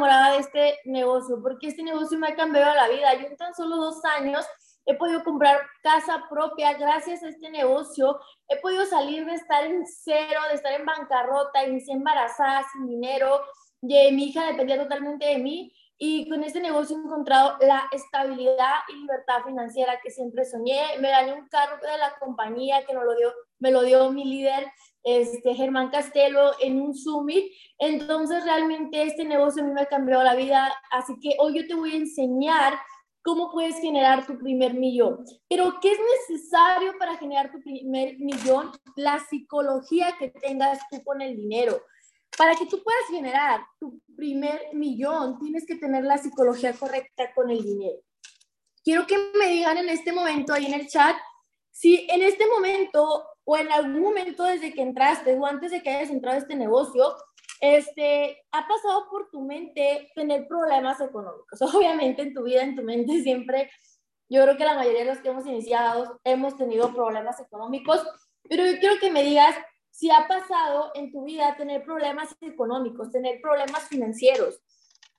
enamorada de este negocio porque este negocio me ha cambiado la vida. Yo en tan solo dos años he podido comprar casa propia gracias a este negocio. He podido salir de estar en cero, de estar en bancarrota, inicié embarazada, sin dinero, de mi hija dependía totalmente de mí. Y con este negocio he encontrado la estabilidad y libertad financiera que siempre soñé. Me gané un carro de la compañía que me lo dio, me lo dio mi líder este, Germán Castelo en un summit. Entonces, realmente este negocio a mí me ha cambiado la vida. Así que hoy yo te voy a enseñar cómo puedes generar tu primer millón. Pero, ¿qué es necesario para generar tu primer millón? La psicología que tengas tú con el dinero. Para que tú puedas generar tu primer millón, tienes que tener la psicología correcta con el dinero. Quiero que me digan en este momento, ahí en el chat, si en este momento o en algún momento desde que entraste o antes de que hayas entrado a este negocio, este, ha pasado por tu mente tener problemas económicos. Obviamente en tu vida, en tu mente siempre, yo creo que la mayoría de los que hemos iniciado hemos tenido problemas económicos, pero yo quiero que me digas si ha pasado en tu vida tener problemas económicos, tener problemas financieros.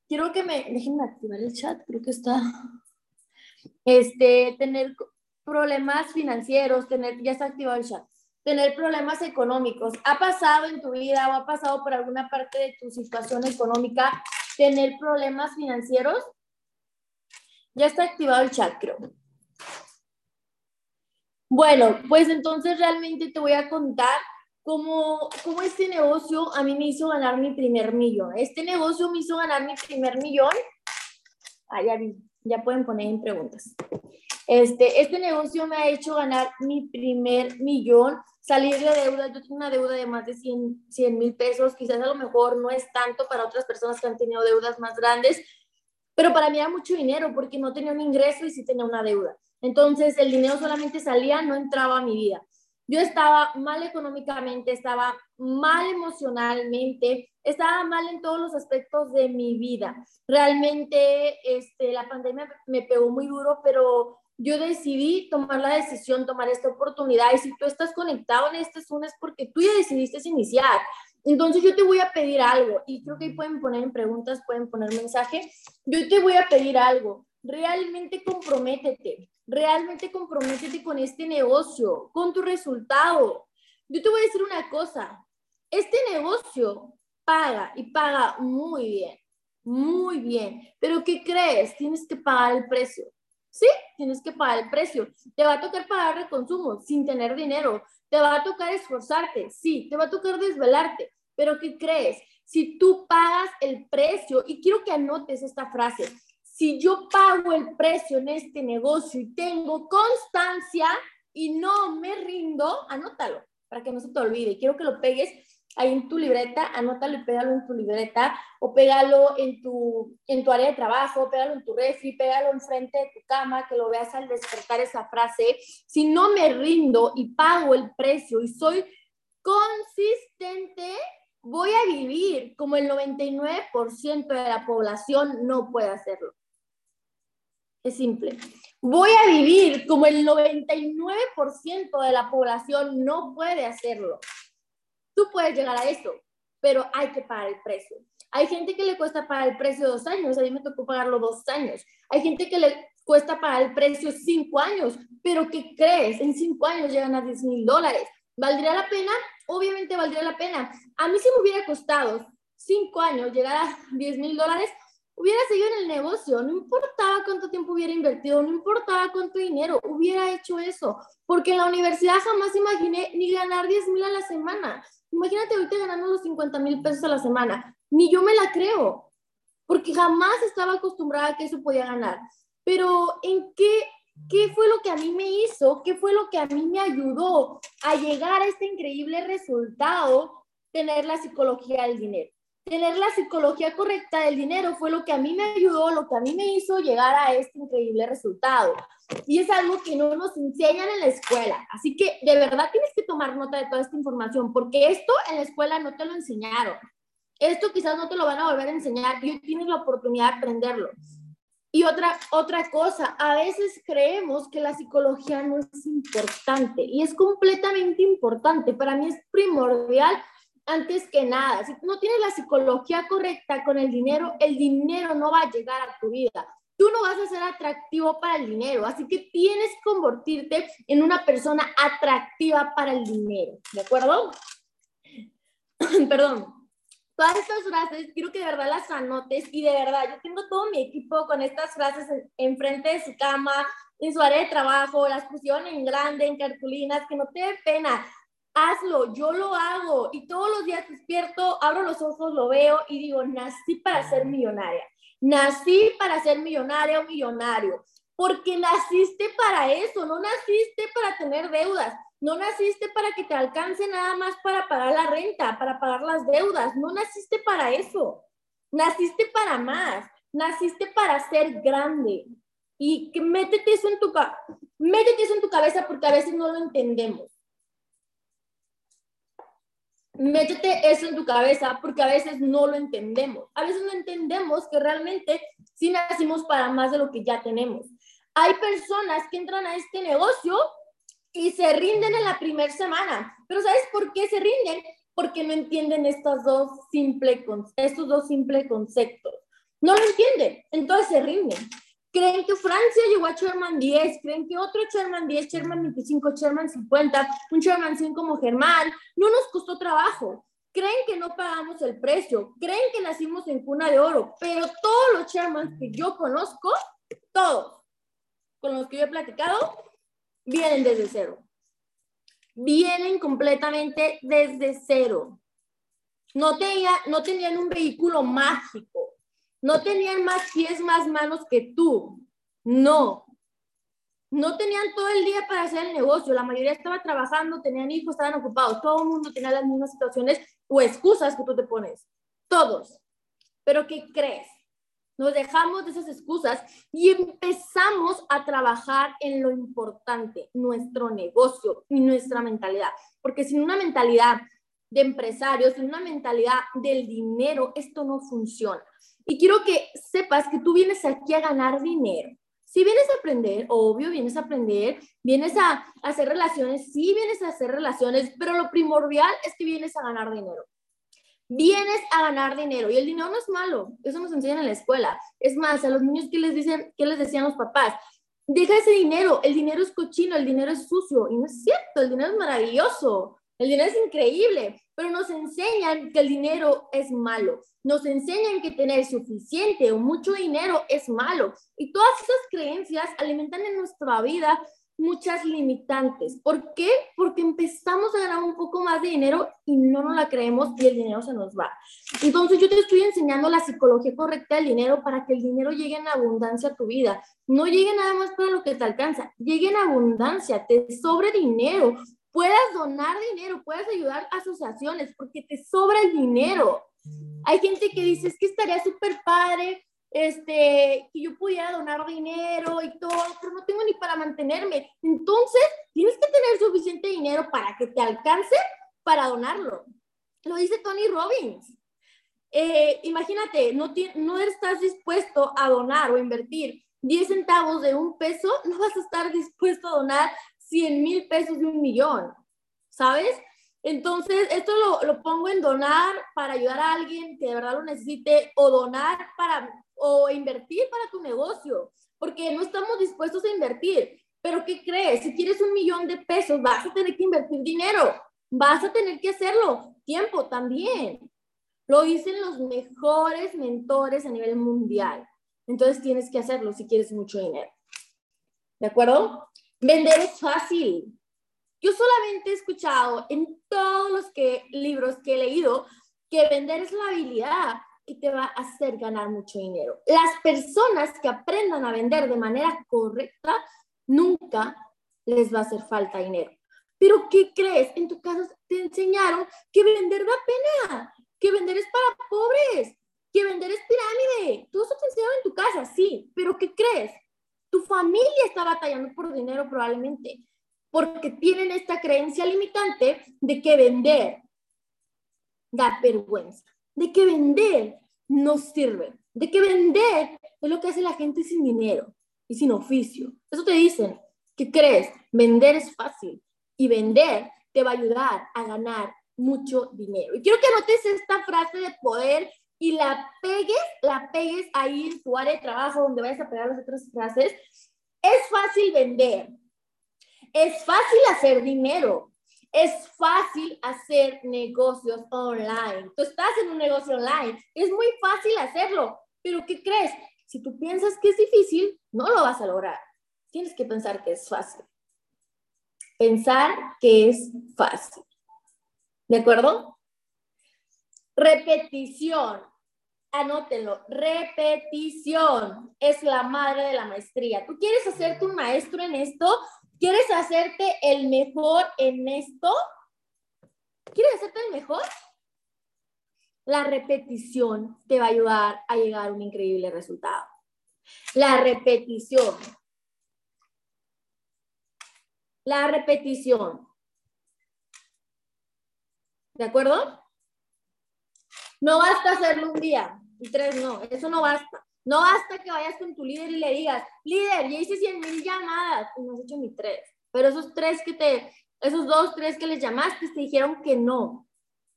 Quiero que me, déjenme activar el chat, creo que está, este, tener problemas financieros, tener, ya está activado el chat, tener problemas económicos. ¿Ha pasado en tu vida o ha pasado por alguna parte de tu situación económica tener problemas financieros? Ya está activado el chat, creo. Bueno, pues entonces realmente te voy a contar cómo, cómo este negocio a mí me hizo ganar mi primer millón. Este negocio me hizo ganar mi primer millón. Ah, ya vi, ya pueden poner en preguntas. Este, este negocio me ha hecho ganar mi primer millón, salir de deuda. Yo tengo una deuda de más de 100 mil pesos, quizás a lo mejor no es tanto para otras personas que han tenido deudas más grandes, pero para mí era mucho dinero porque no tenía un ingreso y sí tenía una deuda. Entonces el dinero solamente salía, no entraba a mi vida. Yo estaba mal económicamente, estaba mal emocionalmente, estaba mal en todos los aspectos de mi vida. Realmente este, la pandemia me pegó muy duro, pero yo decidí tomar la decisión, tomar esta oportunidad. Y si tú estás conectado en este Zoom es porque tú ya decidiste iniciar. Entonces yo te voy a pedir algo y creo que ahí pueden poner en preguntas, pueden poner mensaje. Yo te voy a pedir algo. Realmente comprométete, realmente comprométete con este negocio, con tu resultado. Yo te voy a decir una cosa. Este negocio paga y paga muy bien, muy bien. Pero ¿qué crees? Tienes que pagar el precio. Sí, tienes que pagar el precio. Te va a tocar pagar el consumo sin tener dinero. Te va a tocar esforzarte. Sí, te va a tocar desvelarte. Pero ¿qué crees? Si tú pagas el precio, y quiero que anotes esta frase, si yo pago el precio en este negocio y tengo constancia y no me rindo, anótalo para que no se te olvide. Quiero que lo pegues ahí en tu libreta, anótalo y pégalo en tu libreta o pégalo en tu, en tu área de trabajo, pégalo en tu refri, pégalo enfrente de tu cama, que lo veas al despertar esa frase. Si no me rindo y pago el precio y soy consistente, voy a vivir como el 99% de la población no puede hacerlo. Es simple. Voy a vivir como el 99% de la población no puede hacerlo. Tú puedes llegar a esto, pero hay que pagar el precio. Hay gente que le cuesta pagar el precio dos años, a mí me tocó pagarlo dos años. Hay gente que le cuesta pagar el precio cinco años, pero ¿qué crees? En cinco años llegan a 10 mil dólares. ¿Valdría la pena? Obviamente valdría la pena. A mí si me hubiera costado cinco años llegar a 10 mil dólares, hubiera seguido en el negocio, no importaba cuánto tiempo hubiera invertido, no importaba cuánto dinero, hubiera hecho eso, porque en la universidad jamás imaginé ni ganar 10 mil a la semana. Imagínate ahorita ganando los 50 mil pesos a la semana. Ni yo me la creo, porque jamás estaba acostumbrada a que eso podía ganar. Pero ¿en qué, qué fue lo que a mí me hizo? ¿Qué fue lo que a mí me ayudó a llegar a este increíble resultado? Tener la psicología del dinero. Tener la psicología correcta del dinero fue lo que a mí me ayudó, lo que a mí me hizo llegar a este increíble resultado. Y es algo que no nos enseñan en la escuela. Así que de verdad tienes que tomar nota de toda esta información, porque esto en la escuela no te lo enseñaron. Esto quizás no te lo van a volver a enseñar y hoy tienes la oportunidad de aprenderlo. Y otra, otra cosa, a veces creemos que la psicología no es importante y es completamente importante. Para mí es primordial antes que nada, si no tienes la psicología correcta con el dinero, el dinero no va a llegar a tu vida. Tú no vas a ser atractivo para el dinero, así que tienes que convertirte en una persona atractiva para el dinero, ¿de acuerdo? Perdón. Todas estas frases, quiero que de verdad las anotes y de verdad, yo tengo todo mi equipo con estas frases enfrente de su cama, en su área de trabajo, las pusieron en grande, en cartulinas, que no te dé pena hazlo, yo lo hago y todos los días despierto, abro los ojos, lo veo y digo, nací para ser millonaria, nací para ser millonaria o millonario, porque naciste para eso, no naciste para tener deudas, no naciste para que te alcance nada más para pagar la renta, para pagar las deudas, no naciste para eso, naciste para más, naciste para ser grande. Y que métete eso en tu, métete eso en tu cabeza porque a veces no lo entendemos métete eso en tu cabeza porque a veces no lo entendemos. A veces no entendemos que realmente sí nacimos para más de lo que ya tenemos. Hay personas que entran a este negocio y se rinden en la primera semana. Pero ¿sabes por qué se rinden? Porque no entienden estos dos, simple, estos dos simples conceptos. No lo entienden, entonces se rinden creen que Francia llegó a Sherman 10, creen que otro Sherman 10, Sherman 25, Sherman 50, un Sherman 100 como Germán, no nos costó trabajo. Creen que no pagamos el precio, creen que nacimos en cuna de oro, pero todos los Shermans que yo conozco, todos con los que yo he platicado, vienen desde cero. Vienen completamente desde cero. No, tenía, no tenían un vehículo mágico no tenían más pies, más manos que tú. No. No tenían todo el día para hacer el negocio. La mayoría estaba trabajando, tenían hijos, estaban ocupados. Todo el mundo tenía las mismas situaciones o excusas que tú te pones. Todos. Pero ¿qué crees? Nos dejamos de esas excusas y empezamos a trabajar en lo importante, nuestro negocio y nuestra mentalidad. Porque sin una mentalidad de empresarios, sin una mentalidad del dinero, esto no funciona. Y quiero que sepas que tú vienes aquí a ganar dinero. Si vienes a aprender, obvio, vienes a aprender, vienes a, hacer relaciones, sí vienes a hacer relaciones, pero lo primordial es que vienes a ganar dinero. Vienes a ganar dinero y el dinero no es malo, eso nos enseñan en la escuela. Es más, a los niños que les dicen, ¿qué les decían los papás? Deja ese dinero, el dinero es cochino, el dinero es sucio y no es cierto, el dinero es maravilloso. El dinero es increíble, pero nos enseñan que el dinero es malo. Nos enseñan que tener suficiente o mucho dinero es malo. Y todas esas creencias alimentan en nuestra vida muchas limitantes. ¿Por qué? Porque empezamos a ganar un poco más de dinero y no nos la creemos y el dinero se nos va. Entonces yo te estoy enseñando la psicología correcta del dinero para que el dinero llegue en abundancia a tu vida. No llegue nada más para lo que te alcanza, llegue en abundancia, te sobre dinero, puedas donar dinero, puedas ayudar a asociaciones, porque te sobra el dinero. Hay gente que dice, es que estaría súper padre este, que yo pudiera donar dinero y todo, pero no tengo ni para mantenerme. Entonces, tienes que tener suficiente dinero para que te alcance para donarlo. Lo dice Tony Robbins. Eh, imagínate, no, no estás dispuesto a donar o invertir 10 centavos de un peso, no vas a estar dispuesto a donar 100 mil pesos de un millón, ¿sabes? Entonces, esto lo, lo, pongo en donar para ayudar a alguien que de verdad lo necesite o donar para o invertir para tu negocio, porque no estamos dispuestos a invertir. Pero ¿qué crees? Si quieres un millón de pesos, vas a tener que invertir dinero, vas a tener que hacerlo, tiempo también. Lo dicen los mejores mentores a nivel mundial. Entonces tienes que hacerlo si quieres mucho dinero. ¿De acuerdo? Vender es fácil. Yo solamente he escuchado en todos los libros que he leído que vender es la habilidad que te va a hacer ganar mucho dinero. Las personas que aprendan a vender de manera correcta, nunca les va a hacer falta dinero. Pero ¿qué crees? En tu caso te enseñaron que vender da pena, que vender es para pobres, que vender es pirámide. Todo eso te enseñaron en tu casa, sí, pero ¿qué crees? Tu familia está batallando por dinero probablemente, porque tienen esta creencia limitante de que vender da vergüenza, de que vender no sirve, de que vender es lo que hace la gente sin dinero y sin oficio. Eso te dicen, ¿qué crees? Vender es fácil y vender te va a ayudar a ganar mucho dinero. Y quiero que anotes esta frase de poder y la pegues, la pegues ahí en tu área de trabajo donde vayas a pegar las otras frases. Es fácil vender. Es fácil hacer dinero. Es fácil hacer negocios online. Tú estás en un negocio online. Es muy fácil hacerlo. Pero ¿qué crees? Si tú piensas que es difícil, no lo vas a lograr. Tienes que pensar que es fácil. Pensar que es fácil. ¿De acuerdo? Repetición. Anótenlo. Repetición es la madre de la maestría. ¿Tú quieres hacerte un maestro en esto? ¿Quieres hacerte el mejor en esto? ¿Quieres hacerte el mejor? La repetición te va a ayudar a llegar a un increíble resultado. La repetición. La repetición. ¿De acuerdo? No basta hacerlo un día y tres no, eso no basta. No basta que vayas con tu líder y le digas, líder, ya hice 100 mil llamadas y no has hecho ni tres. Pero esos tres que te, esos dos, tres que les llamaste te dijeron que no.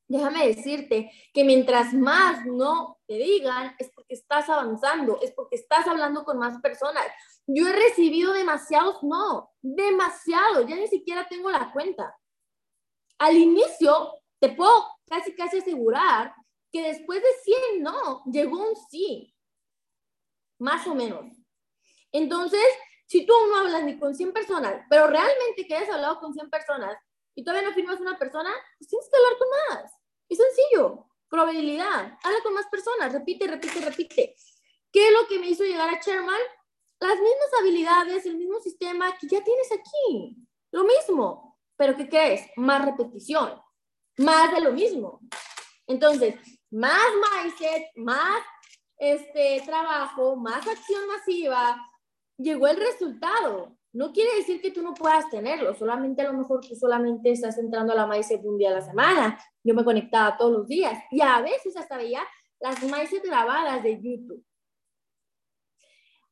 Déjame decirte que mientras más no te digan, es porque estás avanzando, es porque estás hablando con más personas. Yo he recibido demasiados no, demasiado, ya ni siquiera tengo la cuenta. Al inicio, te puedo casi, casi asegurar que después de 100 no, llegó un sí, más o menos. Entonces, si tú no hablas ni con 100 personas, pero realmente que hayas hablado con 100 personas y todavía no firmas una persona, pues tienes que hablar con más. Es sencillo. Probabilidad. Habla con más personas. Repite, repite, repite. ¿Qué es lo que me hizo llegar a Sherman? Las mismas habilidades, el mismo sistema que ya tienes aquí. Lo mismo. Pero ¿qué crees? Más repetición. Más de lo mismo. Entonces, más mindset, más este trabajo, más acción masiva, llegó el resultado. No quiere decir que tú no puedas tenerlo, solamente a lo mejor tú solamente estás entrando a la mindset un día a la semana. Yo me conectaba todos los días y a veces hasta veía las mindset grabadas de YouTube.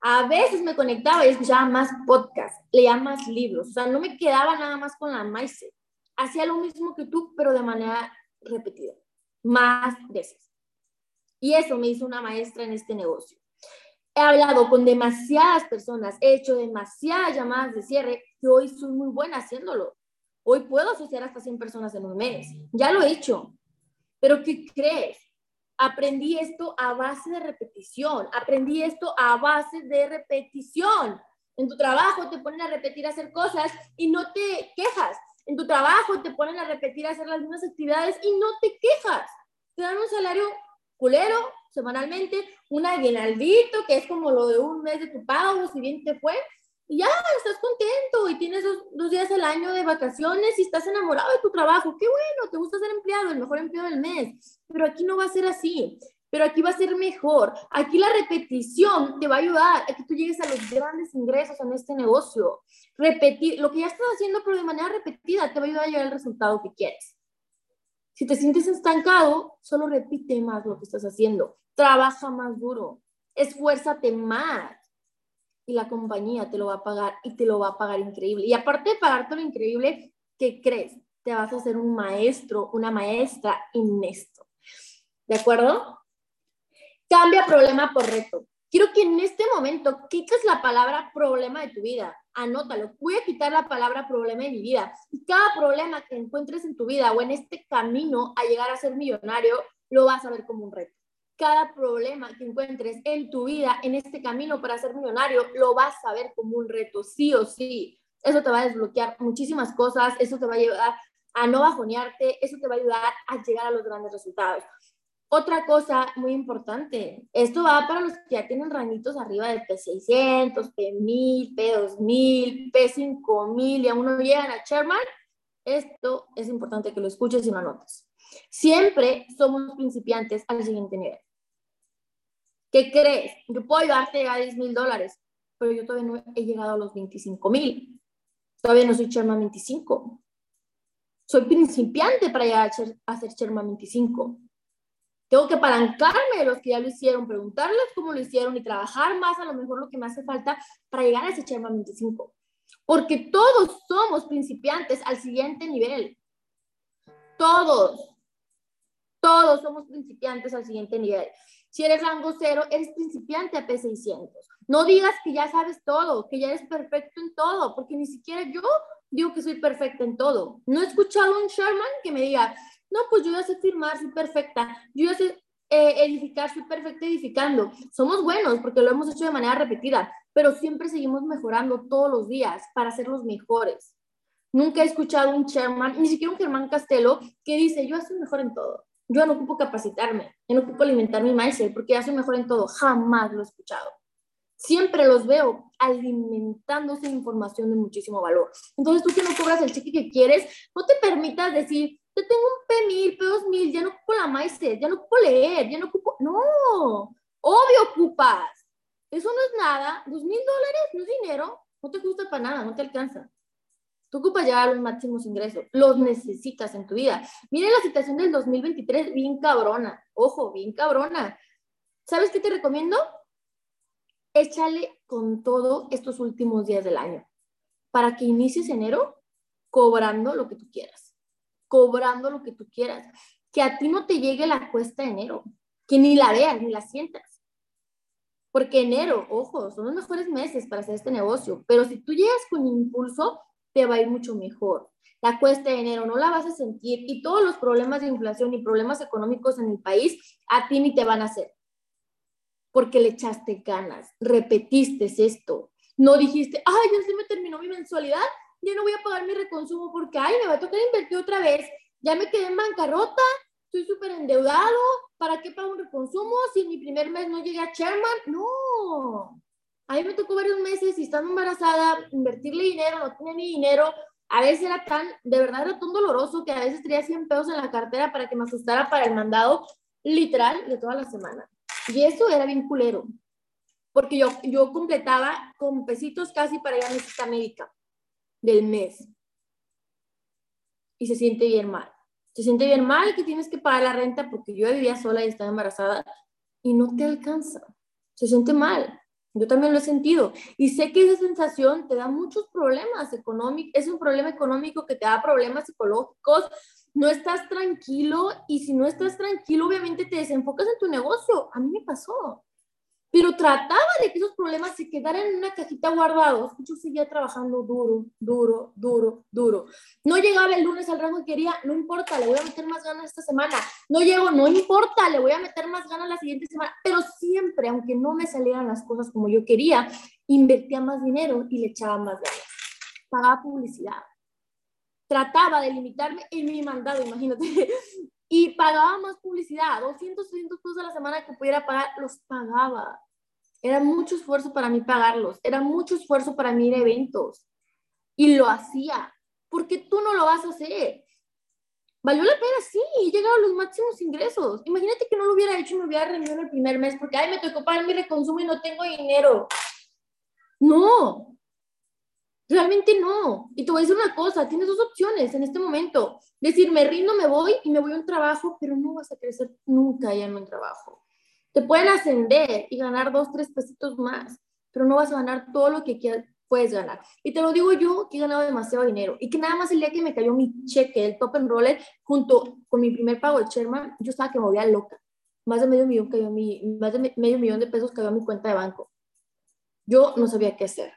A veces me conectaba y escuchaba más podcasts, leía más libros, o sea, no me quedaba nada más con la mindset. Hacía lo mismo que tú, pero de manera repetida, más veces. Y eso me hizo una maestra en este negocio. He hablado con demasiadas personas, he hecho demasiadas llamadas de cierre y hoy soy muy buena haciéndolo. Hoy puedo asociar hasta 100 personas en un mes. Ya lo he hecho. Pero ¿qué crees? Aprendí esto a base de repetición. Aprendí esto a base de repetición. En tu trabajo te ponen a repetir hacer cosas y no te quejas. En tu trabajo te ponen a repetir hacer las mismas actividades y no te quejas. Te dan un salario culero semanalmente, un aguinaldito, que es como lo de un mes de tu pago, si bien te fue, y ya estás contento y tienes dos, días al año de vacaciones y estás enamorado de tu trabajo. Qué bueno, te gusta ser empleado, el mejor empleado del mes. Pero aquí no va a ser así. Pero aquí va a ser mejor. Aquí la repetición te va a ayudar a que tú llegues a los grandes ingresos en este negocio. Repetir lo que ya estás haciendo, pero de manera repetida, te va a ayudar a llegar al resultado que quieres. Si te sientes estancado, solo repite más lo que estás haciendo. Trabaja más duro. Esfuérzate más. Y la compañía te lo va a pagar y te lo va a pagar increíble. Y aparte de pagarte lo increíble, ¿qué crees? Te vas a hacer un maestro, una maestra en esto. ¿De acuerdo? Cambia problema por reto. Quiero que en este momento quites la palabra problema de tu vida anótalo. Voy a quitar la palabra problema de mi vida. Y cada problema que encuentres en tu vida o en este camino a llegar a ser millonario, lo vas a ver como un reto. Cada problema que encuentres en tu vida, en este camino para ser millonario, lo vas a ver como un reto, sí o sí. Eso te va a desbloquear muchísimas cosas, eso te va a ayudar a no bajonearte, eso te va a ayudar a llegar a los grandes resultados. Otra cosa muy importante, esto va para los que ya tienen rangitos arriba de P600, P1000, P2000, P5000 y aún no llegan a Sherman. Esto es importante que lo escuches y lo anotes. Siempre somos principiantes al siguiente nivel. ¿Qué crees? Yo puedo ayudarte a 10 mil dólares, pero yo todavía no he llegado a los 25 mil. Todavía no soy Sherman 25. Soy principiante para llegar a ser Sherman 25. Tengo que apalancarme de los que ya lo hicieron, preguntarles cómo lo hicieron y trabajar más a lo mejor lo que me hace falta para llegar a ese Sherman 25. Porque todos somos principiantes al siguiente nivel. Todos, todos somos principiantes al siguiente nivel. Si eres rango cero, eres principiante a P600. No digas que ya sabes todo, que ya eres perfecto en todo, porque ni siquiera yo digo que soy perfecta en todo. No he escuchado a un Sherman que me diga, no, pues yo ya sé firmar, soy perfecta. Yo ya sé eh, edificar, soy perfecta edificando. Somos buenos porque lo hemos hecho de manera repetida, pero siempre seguimos mejorando todos los días para ser los mejores. Nunca he escuchado un Sherman, ni siquiera un Germán Castelo, que dice, yo soy mejor en todo. Yo no ocupo capacitarme, yo no ocupo alimentar mi mindset porque ya soy mejor en todo. Jamás lo he escuchado. Siempre los veo alimentándose de información de muchísimo valor. Entonces, tú que no cobras el cheque que quieres, no te permitas decir, te tengo un P1000, P2000, ya no ocupo la mindset, ya no ocupo leer, ya no ocupo. No, obvio ocupas. Eso no es nada. Dos mil dólares no es dinero. No te gusta para nada, no te alcanza. Tú ocupas ya los máximos ingresos, los necesitas en tu vida. Miren la situación del 2023, bien cabrona. Ojo, bien cabrona. ¿Sabes qué te recomiendo? Échale con todo estos últimos días del año para que inicies enero cobrando lo que tú quieras, cobrando lo que tú quieras. Que a ti no te llegue la cuesta de enero, que ni la veas, ni la sientas. Porque enero, ojo, son los mejores meses para hacer este negocio, pero si tú llegas con impulso, te va a ir mucho mejor. La cuesta de enero no la vas a sentir y todos los problemas de inflación y problemas económicos en el país a ti ni te van a hacer. Porque le echaste ganas, repetiste esto. No dijiste, ay, ya se me terminó mi mensualidad, ya no voy a pagar mi reconsumo porque, ay, me va a tocar invertir otra vez, ya me quedé en bancarrota, estoy súper endeudado, ¿para qué pago un reconsumo si en mi primer mes no llegué a Chairman? No, a mí me tocó varios meses y estando embarazada, invertirle dinero, no tenía ni dinero. A veces era tan, de verdad era tan doloroso que a veces tenía 100 pesos en la cartera para que me asustara para el mandado literal de toda la semana. Y eso era bien culero. Porque yo, yo completaba con pesitos casi para ir a mi cita médica del mes. Y se siente bien mal. Se siente bien mal que tienes que pagar la renta porque yo vivía sola y estaba embarazada y no te alcanza. Se siente mal. Yo también lo he sentido y sé que esa sensación te da muchos problemas económicos, es un problema económico que te da problemas psicológicos, no estás tranquilo y si no estás tranquilo obviamente te desenfocas en tu negocio. A mí me pasó pero trataba de que esos problemas se quedaran en una cajita guardados. Yo seguía trabajando duro, duro, duro, duro. No llegaba el lunes al rango que quería, no importa, le voy a meter más ganas esta semana. No llego, no importa, le voy a meter más ganas la siguiente semana. Pero siempre, aunque no me salieran las cosas como yo quería, invertía más dinero y le echaba más ganas. Pagaba publicidad. Trataba de limitarme en mi mandado, imagínate y pagaba más publicidad, 200, 300 pesos a la semana que pudiera pagar, los pagaba. Era mucho esfuerzo para mí pagarlos, era mucho esfuerzo para mí ir a eventos y lo hacía, porque tú no lo vas a hacer. Valió la pena, sí, llegaron a los máximos ingresos. Imagínate que no lo hubiera hecho y me hubiera rendido el primer mes porque, ay, me tocó pagar mi reconsumo y no tengo dinero. No, Realmente no. Y te voy a decir una cosa, tienes dos opciones en este momento. Decir, me rindo, me voy y me voy a un trabajo, pero no vas a crecer nunca ya en un trabajo. Te pueden ascender y ganar dos, tres pesitos más, pero no vas a ganar todo lo que puedes ganar. Y te lo digo yo, que he ganado demasiado dinero y que nada más el día que me cayó mi cheque, el top enroller, junto con mi primer pago de Sherman, yo estaba que me volvía loca. Más de medio millón cayó mi, más de medio millón de pesos cayó a mi cuenta de banco. Yo no sabía qué hacer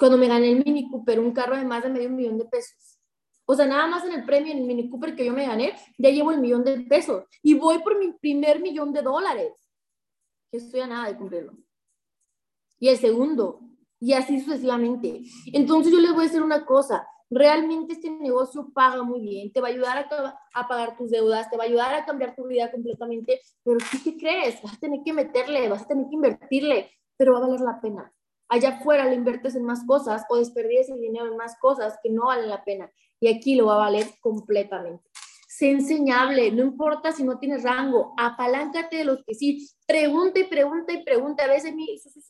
cuando me gané el Mini Cooper, un carro de más de medio millón de pesos. O sea, nada más en el premio, en el Mini Cooper que yo me gané, ya llevo el millón de pesos. Y voy por mi primer millón de dólares. Que estoy a nada de cumplirlo. Y el segundo. Y así sucesivamente. Entonces yo les voy a decir una cosa. Realmente este negocio paga muy bien. Te va a ayudar a, a pagar tus deudas. Te va a ayudar a cambiar tu vida completamente. Pero ¿tú qué crees? Vas a tener que meterle, vas a tener que invertirle. Pero va a valer la pena allá afuera le inviertes en más cosas o desperdices el dinero en más cosas que no valen la pena. Y aquí lo va a valer completamente. Sé enseñable, no importa si no tienes rango, apaláncate de los que sí. Pregunta y pregunta y pregunta. A veces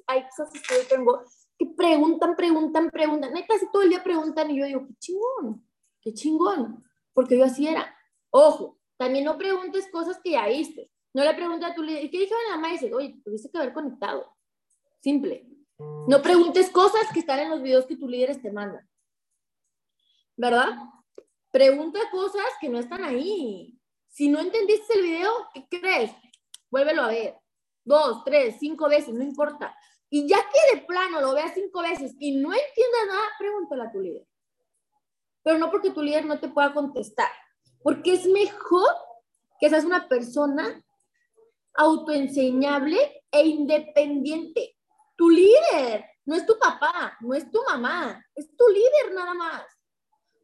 hay cosas que yo tengo que preguntan, preguntan, preguntan. Neta, si todo el día preguntan y yo digo, qué chingón, qué chingón, porque yo así era. Ojo, también no preguntes cosas que ya viste. No le preguntes a tu líder, ¿qué dijo la mamá? Dice, oye, tuviste que haber conectado. Simple. No preguntes cosas que están en los videos que tus líderes te mandan. ¿Verdad? Pregunta cosas que no están ahí. Si no entendiste el video, ¿qué crees? Vuélvelo a ver. Dos, tres, cinco veces, no importa. Y ya que de plano lo veas cinco veces y no entiendas nada, pregúntale a tu líder. Pero no porque tu líder no te pueda contestar, porque es mejor que seas una persona autoenseñable e independiente. Tu líder no es tu papá, no es tu mamá, es tu líder nada más.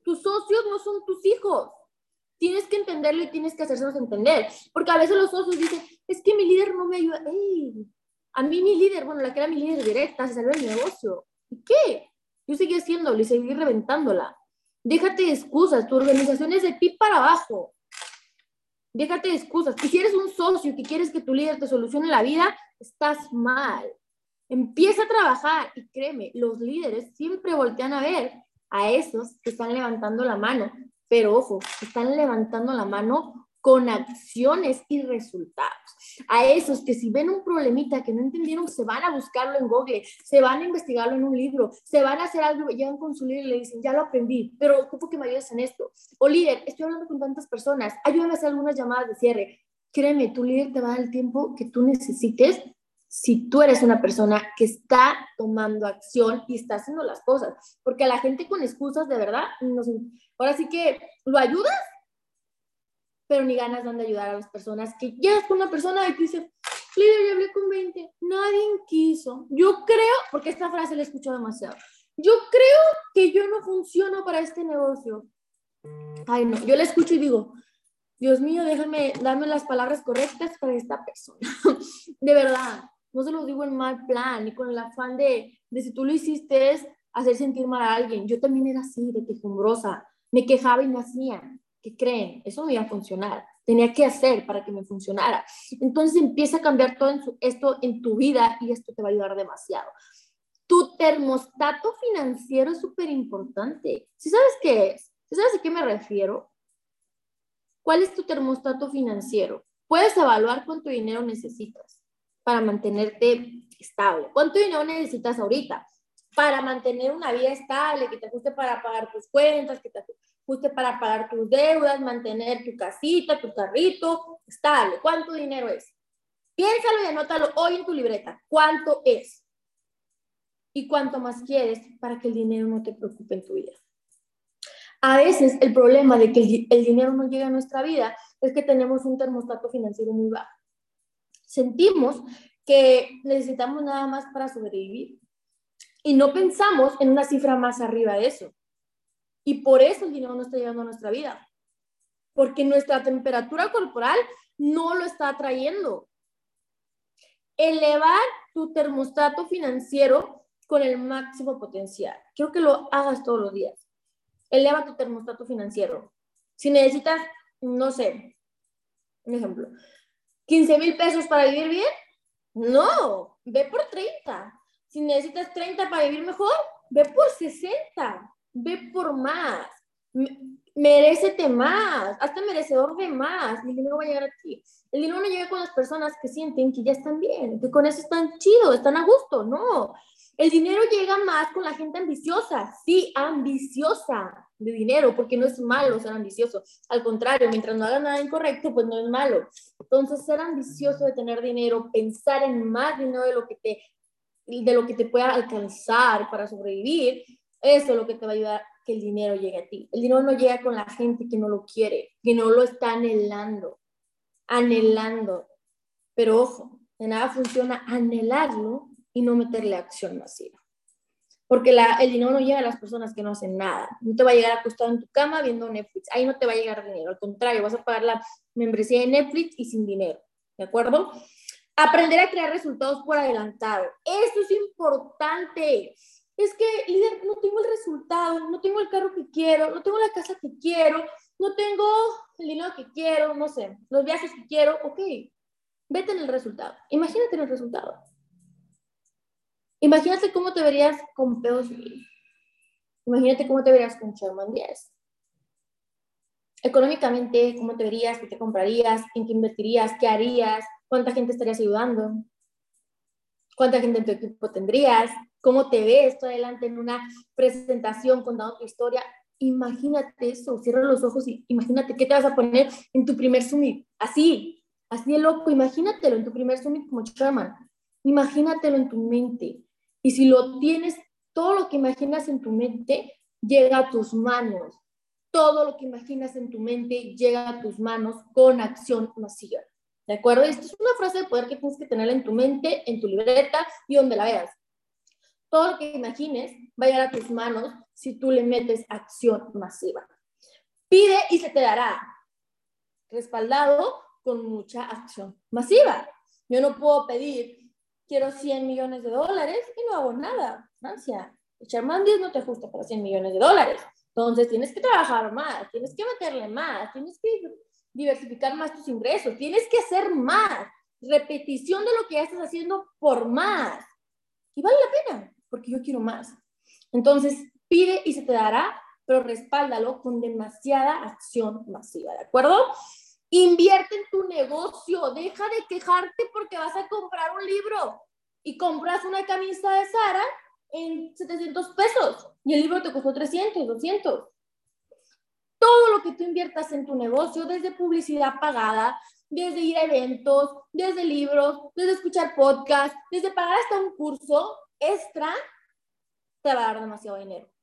Tus socios no son tus hijos. Tienes que entenderlo y tienes que hacérselos entender. Porque a veces los socios dicen, es que mi líder no me ayuda. ¡Ey! A mí mi líder, bueno, la que era mi líder directa, se salió del negocio. ¿Y qué? Yo seguí haciéndolo y seguí reventándola. Déjate de excusas, tu organización es de ti para abajo. Déjate de excusas. Si eres un socio que quieres que tu líder te solucione la vida, estás mal. Empieza a trabajar y créeme, los líderes siempre voltean a ver a esos que están levantando la mano, pero ojo, están levantando la mano con acciones y resultados. A esos que si ven un problemita que no entendieron, se van a buscarlo en Google, se van a investigarlo en un libro, se van a hacer algo, llegan con su líder y le dicen, ya lo aprendí, pero ocupo que me ayudes en esto. O líder, estoy hablando con tantas personas, ayúdame a hacer algunas llamadas de cierre. Créeme, tu líder te va a dar el tiempo que tú necesites si tú eres una persona que está tomando acción y está haciendo las cosas. Porque a la gente con excusas, de verdad, ahora sí que lo ayudas, pero ni ganas dan de ayudar a las personas que llegas con una persona te dice, líder, ya hablé con 20, nadie quiso. Yo creo, porque esta frase la he escuchado demasiado, yo creo que yo no funciono para este negocio. Ay, no, yo la escucho y digo, Dios mío, déjame darme las palabras correctas para esta persona. de verdad, no se lo digo en mal plan, ni con el afán de, de si tú lo hiciste es hacer sentir mal a alguien. Yo también era así, de quejumbrosa. Me quejaba y no hacía. ¿Qué creen? Eso no iba a funcionar. Tenía que hacer para que me funcionara. Entonces empieza a cambiar todo esto en tu vida y esto te va a ayudar demasiado. Tu termostato financiero es súper importante. ¿Sí sabes qué es? ¿Sí sabes a qué me refiero? ¿Cuál es tu termostato financiero? Puedes evaluar cuánto dinero necesitas para mantenerte estable. ¿Cuánto dinero necesitas ahorita? Para mantener una vida estable, que te ajuste para pagar tus cuentas, que te ajuste para pagar tus deudas, mantener tu casita, tu carrito, estable. ¿Cuánto dinero es? Piénsalo y anótalo hoy en tu libreta. ¿Cuánto es? Y cuánto más quieres para que el dinero no te preocupe en tu vida. A veces el problema de que el dinero no llega a nuestra vida es que tenemos un termostato financiero muy bajo sentimos que necesitamos nada más para sobrevivir y no pensamos en una cifra más arriba de eso. Y por eso el dinero no está llegando a nuestra vida, porque nuestra temperatura corporal no lo está trayendo. Elevar tu termostato financiero con el máximo potencial. Quiero que lo hagas todos los días. Eleva tu termostato financiero. Si necesitas, no sé, un ejemplo, 15 mil pesos para vivir bien? No, ve por 30. Si necesitas 30 para vivir mejor, ve por 60. Ve por más. Merécete más. Hazte merecedor de más. El dinero va a llegar a ti. El dinero no llega con las personas que sienten que ya están bien, que con eso están chidos, están a gusto. No. El dinero llega más con la gente ambiciosa. Sí, ambiciosa de dinero, porque no es malo ser ambicioso. Al contrario, mientras no haga nada incorrecto, pues no es malo. Entonces, ser ambicioso de tener dinero, pensar en más dinero de lo que te, de lo que te pueda alcanzar para sobrevivir, eso es lo que te va a ayudar que el dinero llegue a ti. El dinero no llega con la gente que no lo quiere, que no lo está anhelando, anhelando. Pero ojo, de nada funciona anhelarlo y no meterle acción masiva porque el dinero no llega a las personas que no hacen nada. No te va a llegar acostado en tu cama viendo Netflix. Ahí no te va a llegar dinero. Al contrario, vas a pagar la membresía de Netflix y sin dinero. ¿De acuerdo? Aprender a crear resultados por adelantado. Eso es importante. Es que, líder, no tengo el resultado, no tengo el carro que quiero, no tengo la casa que quiero, no tengo el dinero que quiero, no sé, los viajes que quiero. Ok, vete en el resultado. Imagínate en el resultado. Imagínate cómo te verías con Peos Imagínate cómo te verías con Sherman 10. Económicamente, cómo te verías, qué te comprarías, en qué invertirías, qué harías, cuánta gente estarías ayudando, cuánta gente en tu equipo tendrías, cómo te ves tú adelante en una presentación contando tu historia. Imagínate eso, cierra los ojos y imagínate qué te vas a poner en tu primer summit. Así, así de loco, imagínatelo en tu primer summit como Sherman. Imagínatelo en tu mente. Y si lo tienes, todo lo que imaginas en tu mente llega a tus manos. Todo lo que imaginas en tu mente llega a tus manos con acción masiva. ¿De acuerdo? Esta es una frase de poder que tienes que tener en tu mente, en tu libreta y donde la veas. Todo lo que imagines va a llegar a tus manos si tú le metes acción masiva. Pide y se te dará, respaldado con mucha acción masiva. Yo no puedo pedir, quiero 100 millones de dólares y no hago nada. Francia, 10 no te ajusta para 100 millones de dólares. Entonces tienes que trabajar más, tienes que meterle más, tienes que diversificar más tus ingresos, tienes que hacer más. Repetición de lo que ya estás haciendo por más. Y vale la pena, porque yo quiero más. Entonces, pide y se te dará, pero respáldalo con demasiada acción masiva, ¿de acuerdo? Invierte en tu negocio, deja de quejarte porque vas a comprar un libro y compras una camisa de Sara en 700 pesos y el libro te costó 300, 200. Todo lo que tú inviertas en tu negocio, desde publicidad pagada, desde ir a eventos, desde libros, desde escuchar podcasts, desde pagar hasta un curso extra, te va a dar demasiado dinero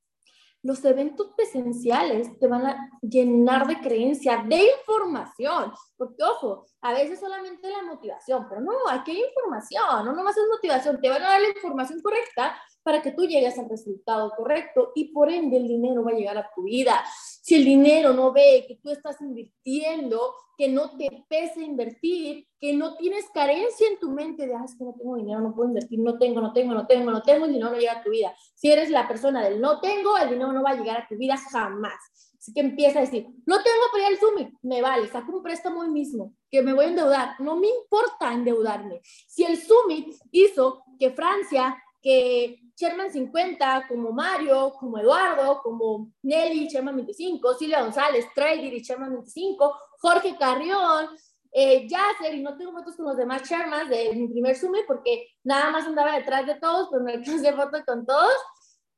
los eventos presenciales te van a llenar de creencia, de información, porque ojo, a veces solamente la motivación, pero no, aquí hay información, no nomás es motivación, te van a dar la información correcta para que tú llegues al resultado correcto y por ende el dinero va a llegar a tu vida. Si el dinero no ve que tú estás invirtiendo, que no te pese invertir, que no tienes carencia en tu mente de, ah, es que no tengo dinero, no puedo invertir, no tengo, no tengo, no tengo, no tengo, el dinero no llega a tu vida. Si eres la persona del no tengo, el dinero no va a llegar a tu vida jamás. Así que empieza a decir, no tengo para ir al me vale, saco un préstamo hoy mismo, que me voy a endeudar, no me importa endeudarme. Si el Summit hizo que Francia, que Sherman 50, como Mario, como Eduardo, como Nelly, Sherman 25, Silvia González, Trader y Sherman 25, Jorge Carrión, eh, Yasser, y no tengo fotos con los demás Shermans de mi primer Summit porque nada más andaba detrás de todos, pero no alcancé foto con todos.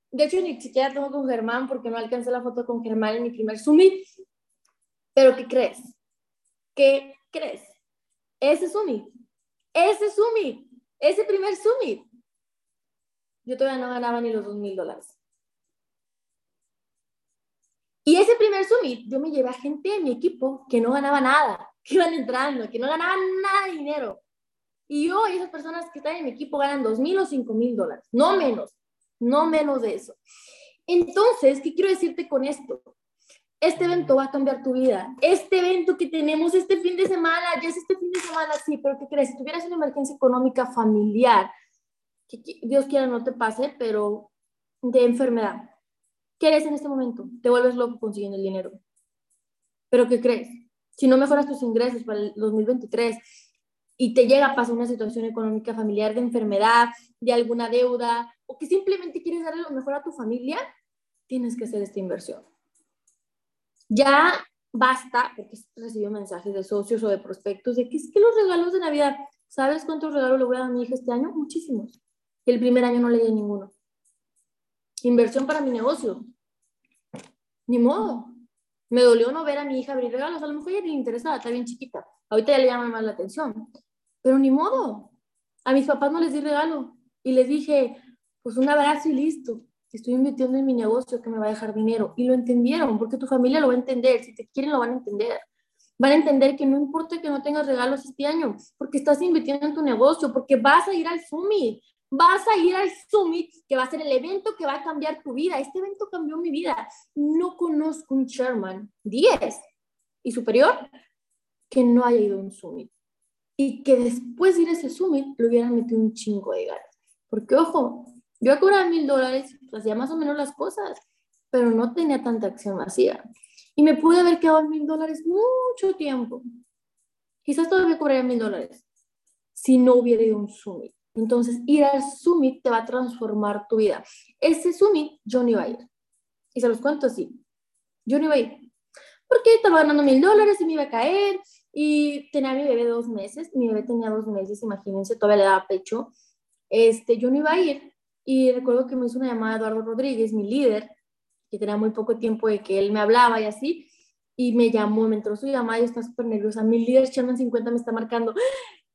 De hecho, ni siquiera tengo con Germán porque no alcancé la foto con Germán en mi primer Summit. Pero ¿qué crees? ¿Qué crees? Ese Summit, ese Summit, ese primer Summit yo todavía no ganaba ni los dos mil dólares. Y ese primer summit, yo me llevé a gente de mi equipo que no ganaba nada, que iban entrando, que no ganaban nada de dinero. Y hoy esas personas que están en mi equipo ganan dos mil o cinco mil dólares, no menos, no menos de eso. Entonces, ¿qué quiero decirte con esto? Este evento va a cambiar tu vida. Este evento que tenemos este fin de semana, ya es este fin de semana, sí, pero ¿qué crees? Si tuvieras una emergencia económica familiar, que Dios quiera no te pase, pero de enfermedad. ¿Qué eres en este momento? Te vuelves loco consiguiendo el dinero. ¿Pero qué crees? Si no mejoras tus ingresos para el 2023 y te llega a pasar una situación económica familiar de enfermedad, de alguna deuda, o que simplemente quieres darle lo mejor a tu familia, tienes que hacer esta inversión. Ya basta, porque recibido mensajes de socios o de prospectos de que es que los regalos de Navidad, ¿sabes cuántos regalos le voy a dar a mi hija este año? Muchísimos y el primer año no le di ninguno. Inversión para mi negocio. Ni modo. Me dolió no ver a mi hija abrir regalos. A lo mejor ella le interesaba, está bien chiquita. Ahorita ya le llama más la atención. Pero ni modo. A mis papás no les di regalo. Y les dije, pues un abrazo y listo. Estoy invirtiendo en mi negocio que me va a dejar dinero. Y lo entendieron, porque tu familia lo va a entender. Si te quieren, lo van a entender. Van a entender que no importa que no tengas regalos este año, porque estás invirtiendo en tu negocio, porque vas a ir al Summit, vas a ir al Summit, que va a ser el evento que va a cambiar tu vida. Este evento cambió mi vida. No conozco un Sherman 10 y superior que no haya ido a un Summit. Y que después de ir a ese Summit lo hubieran metido un chingo de ganas. Porque, ojo, yo a cobrar mil dólares, hacía más o menos las cosas, pero no tenía tanta acción masiva. Y me pude haber quedado en mil dólares mucho tiempo. Quizás todavía cobraría mil dólares si no hubiera ido a un Summit. Entonces, ir al summit te va a transformar tu vida. Ese summit yo no iba a ir. Y se los cuento así. Yo no iba a ir. Porque estaba ganando mil dólares y me iba a caer. Y tenía a mi bebé dos meses. Mi bebé tenía dos meses, imagínense, todavía le daba pecho. Este, yo no iba a ir. Y recuerdo que me hizo una llamada Eduardo Rodríguez, mi líder, que tenía muy poco tiempo de que él me hablaba y así, y me llamó, me entró su llamada y está súper nerviosa. Mi líder Sherman 50 me está marcando.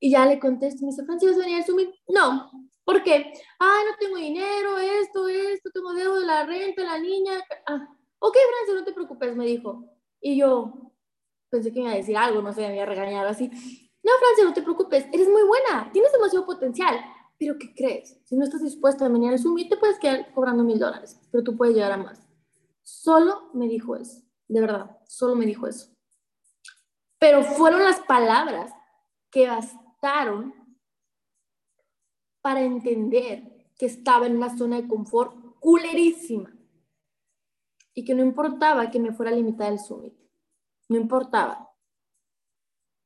Y ya le contesto, me dice, Francis, ¿vas a venir al Zoom? No. ¿Por qué? Ay, no tengo dinero, esto, esto, tengo deuda de la renta, la niña. Ah, ok, Francis, no te preocupes, me dijo. Y yo pensé que me iba a decir algo, no sé, me iba a regañar así. No, Francia, no te preocupes, eres muy buena, tienes demasiado potencial. Pero ¿qué crees? Si no estás dispuesta a venir al Zoom, te puedes quedar cobrando mil dólares, pero tú puedes llegar a más. Solo me dijo eso, de verdad, solo me dijo eso. Pero fueron las palabras que bastaron para entender que estaba en una zona de confort culerísima y que no importaba que me fuera a limitar el summit, no importaba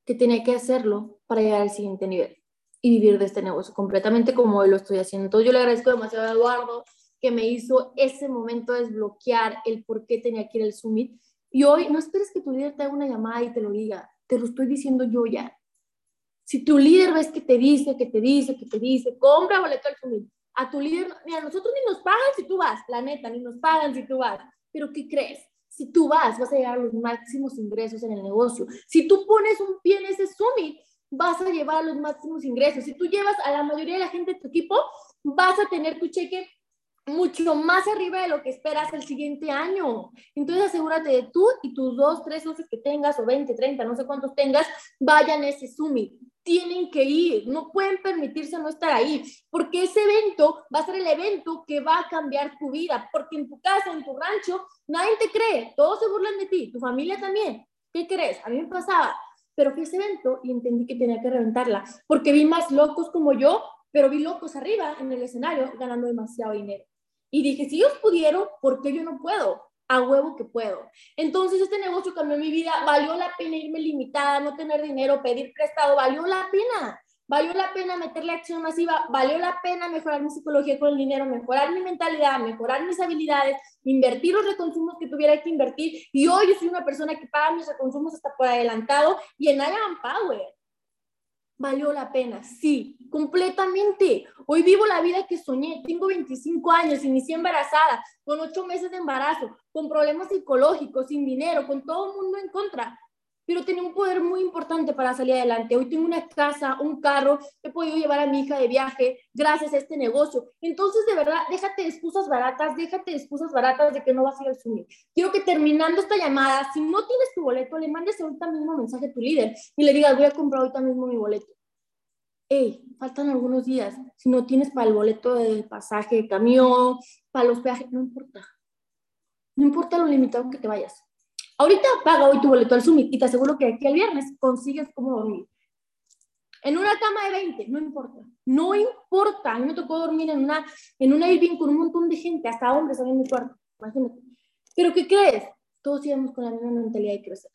que tenía que hacerlo para llegar al siguiente nivel y vivir de este negocio completamente como hoy lo estoy haciendo. Entonces yo le agradezco demasiado a Eduardo que me hizo ese momento desbloquear el por qué tenía que ir al summit. Y hoy no esperes que tu líder te haga una llamada y te lo diga, te lo estoy diciendo yo ya. Si tu líder ves que te dice, que te dice, que te dice, compra boleto al summit. A tu líder, mira, nosotros ni nos pagan si tú vas, la neta, ni nos pagan si tú vas. Pero ¿qué crees? Si tú vas, vas a llegar a los máximos ingresos en el negocio. Si tú pones un pie en ese summit, vas a llevar a los máximos ingresos. Si tú llevas a la mayoría de la gente de tu equipo, vas a tener tu cheque mucho más arriba de lo que esperas el siguiente año. Entonces asegúrate de tú y tus dos, tres socios que tengas, o 20, 30, no sé cuántos tengas, vayan a ese summit. Tienen que ir, no pueden permitirse no estar ahí, porque ese evento va a ser el evento que va a cambiar tu vida, porque en tu casa, en tu rancho, nadie te cree, todos se burlan de ti, tu familia también. ¿Qué crees? A mí me pasaba, pero fui a ese evento y entendí que tenía que reventarla, porque vi más locos como yo, pero vi locos arriba en el escenario ganando demasiado dinero. Y dije, si ellos pudieron, ¿por qué yo no puedo? A huevo que puedo. Entonces este negocio cambió mi vida, valió la pena irme limitada, no tener dinero, pedir prestado, valió la pena. Valió la pena meterle acción masiva, valió la pena mejorar mi psicología con el dinero, mejorar mi mentalidad, mejorar mis habilidades, invertir los reconsumos que tuviera que invertir. Y hoy yo soy una persona que paga mis reconsumos hasta por adelantado y en I Power. Valió la pena, sí, completamente. Hoy vivo la vida que soñé. Tengo 25 años, inicié embarazada, con 8 meses de embarazo, con problemas psicológicos, sin dinero, con todo el mundo en contra pero tenía un poder muy importante para salir adelante. Hoy tengo una casa, un carro, he podido llevar a mi hija de viaje gracias a este negocio. Entonces, de verdad, déjate de excusas baratas, déjate de excusas baratas de que no vas a ir al Zoom. Quiero que terminando esta llamada, si no tienes tu boleto, le mandes ahorita mismo mensaje a tu líder y le digas, voy a comprar ahorita mismo mi boleto. Hey, faltan algunos días. Si no tienes para el boleto de pasaje de camión, para los peajes, no importa. No importa lo limitado que te vayas Ahorita paga hoy tu boleto al Summit y te aseguro que aquí el viernes consigues cómo dormir. En una cama de 20, no importa. No importa. A mí me tocó dormir en una, en una Airbnb con un montón de gente, hasta hombres en mi cuarto. Imagínate. Pero ¿qué crees? Todos íbamos con la misma mentalidad de crecer.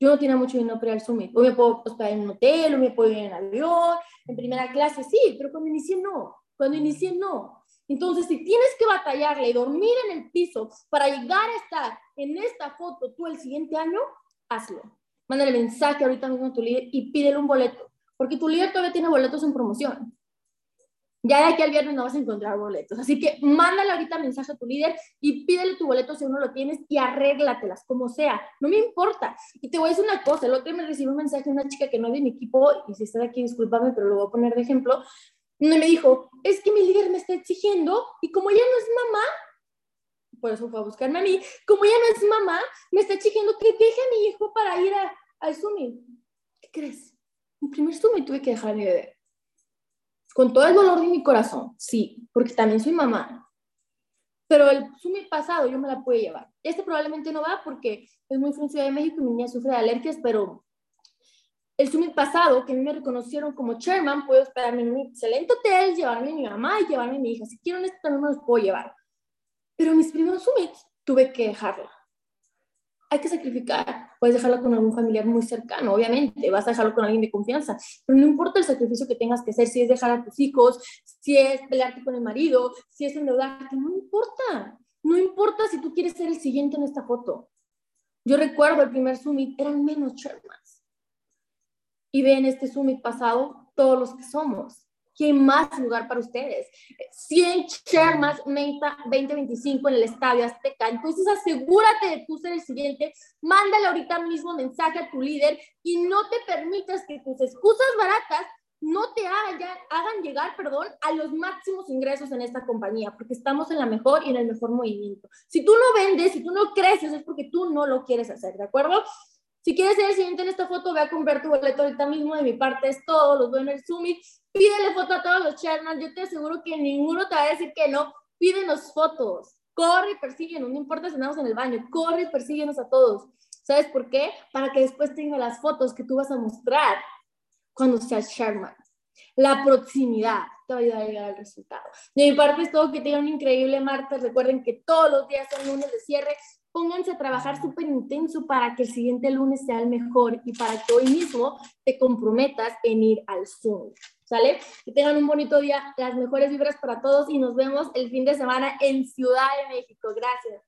Yo no tenía mucho dinero para ir al Summit. Hoy me puedo hospedar en un hotel, o me puedo ir en avión, en primera clase, sí, pero cuando inicié no. Cuando inicié no. Entonces, si tienes que batallarle y dormir en el piso para llegar a estar en esta foto tú el siguiente año, hazlo. Mándale mensaje ahorita mismo a tu líder y pídele un boleto, porque tu líder todavía tiene boletos en promoción. Ya de aquí al viernes no vas a encontrar boletos. Así que mándale ahorita mensaje a tu líder y pídele tu boleto si uno lo tienes y arréglatelas, como sea. No me importa. Y te voy a decir una cosa. El otro día me recibió un mensaje de una chica que no es de mi equipo, y si está aquí, discúlpame, pero lo voy a poner de ejemplo me dijo, es que mi líder me está exigiendo y como ella no es mamá, por eso fue a buscarme a mí, como ella no es mamá, me está exigiendo que deje a mi hijo para ir a, al Zoom. ¿Qué crees? Mi primer Zoom tuve que dejar a mi bebé. Con todo el dolor de mi corazón, sí, porque también soy mamá. Pero el Zoom pasado yo me la pude llevar. Este probablemente no va porque es muy funcional de México y mi niña sufre de alergias, pero el summit pasado, que a mí me reconocieron como chairman, puedo esperarme en un excelente hotel, llevarme a mi mamá y llevarme a mi hija. Si quiero esto también me los puedo llevar. Pero mis primeros summits tuve que dejarlo. Hay que sacrificar. Puedes dejarlo con algún familiar muy cercano, obviamente. Vas a dejarlo con alguien de confianza. Pero no importa el sacrificio que tengas que hacer, si es dejar a tus hijos, si es pelearte con el marido, si es endeudarte, no importa. No importa si tú quieres ser el siguiente en esta foto. Yo recuerdo el primer summit, eran menos chairmans y ven este summit pasado todos los que somos. hay más lugar para ustedes. 100 share más 2025 en el Estadio Azteca. Entonces asegúrate de tú ser el siguiente, mándale ahorita mismo mensaje a tu líder y no te permitas que tus excusas baratas no te hagan, hagan llegar, perdón, a los máximos ingresos en esta compañía, porque estamos en la mejor y en el mejor movimiento. Si tú no vendes, si tú no creces, es porque tú no lo quieres hacer, ¿de acuerdo? Si quieres ser el siguiente en esta foto, ve a comprar tu boleto ahorita mismo. De mi parte es todo, los veo en el Summit. Pídele foto a todos los chairman. Yo te aseguro que ninguno te va a decir que no. Pídenos fotos. Corre y persíguenos. No importa si andamos en el baño. Corre y persíguenos a todos. ¿Sabes por qué? Para que después tenga las fotos que tú vas a mostrar cuando seas Sherman. La proximidad te va a ayudar a llegar al resultado. De mi parte es todo, que tengan un increíble martes. Recuerden que todos los días son lunes de cierre. Pónganse a trabajar súper intenso para que el siguiente lunes sea el mejor y para que hoy mismo te comprometas en ir al Zoom. ¿Sale? Que tengan un bonito día, las mejores vibras para todos y nos vemos el fin de semana en Ciudad de México. Gracias.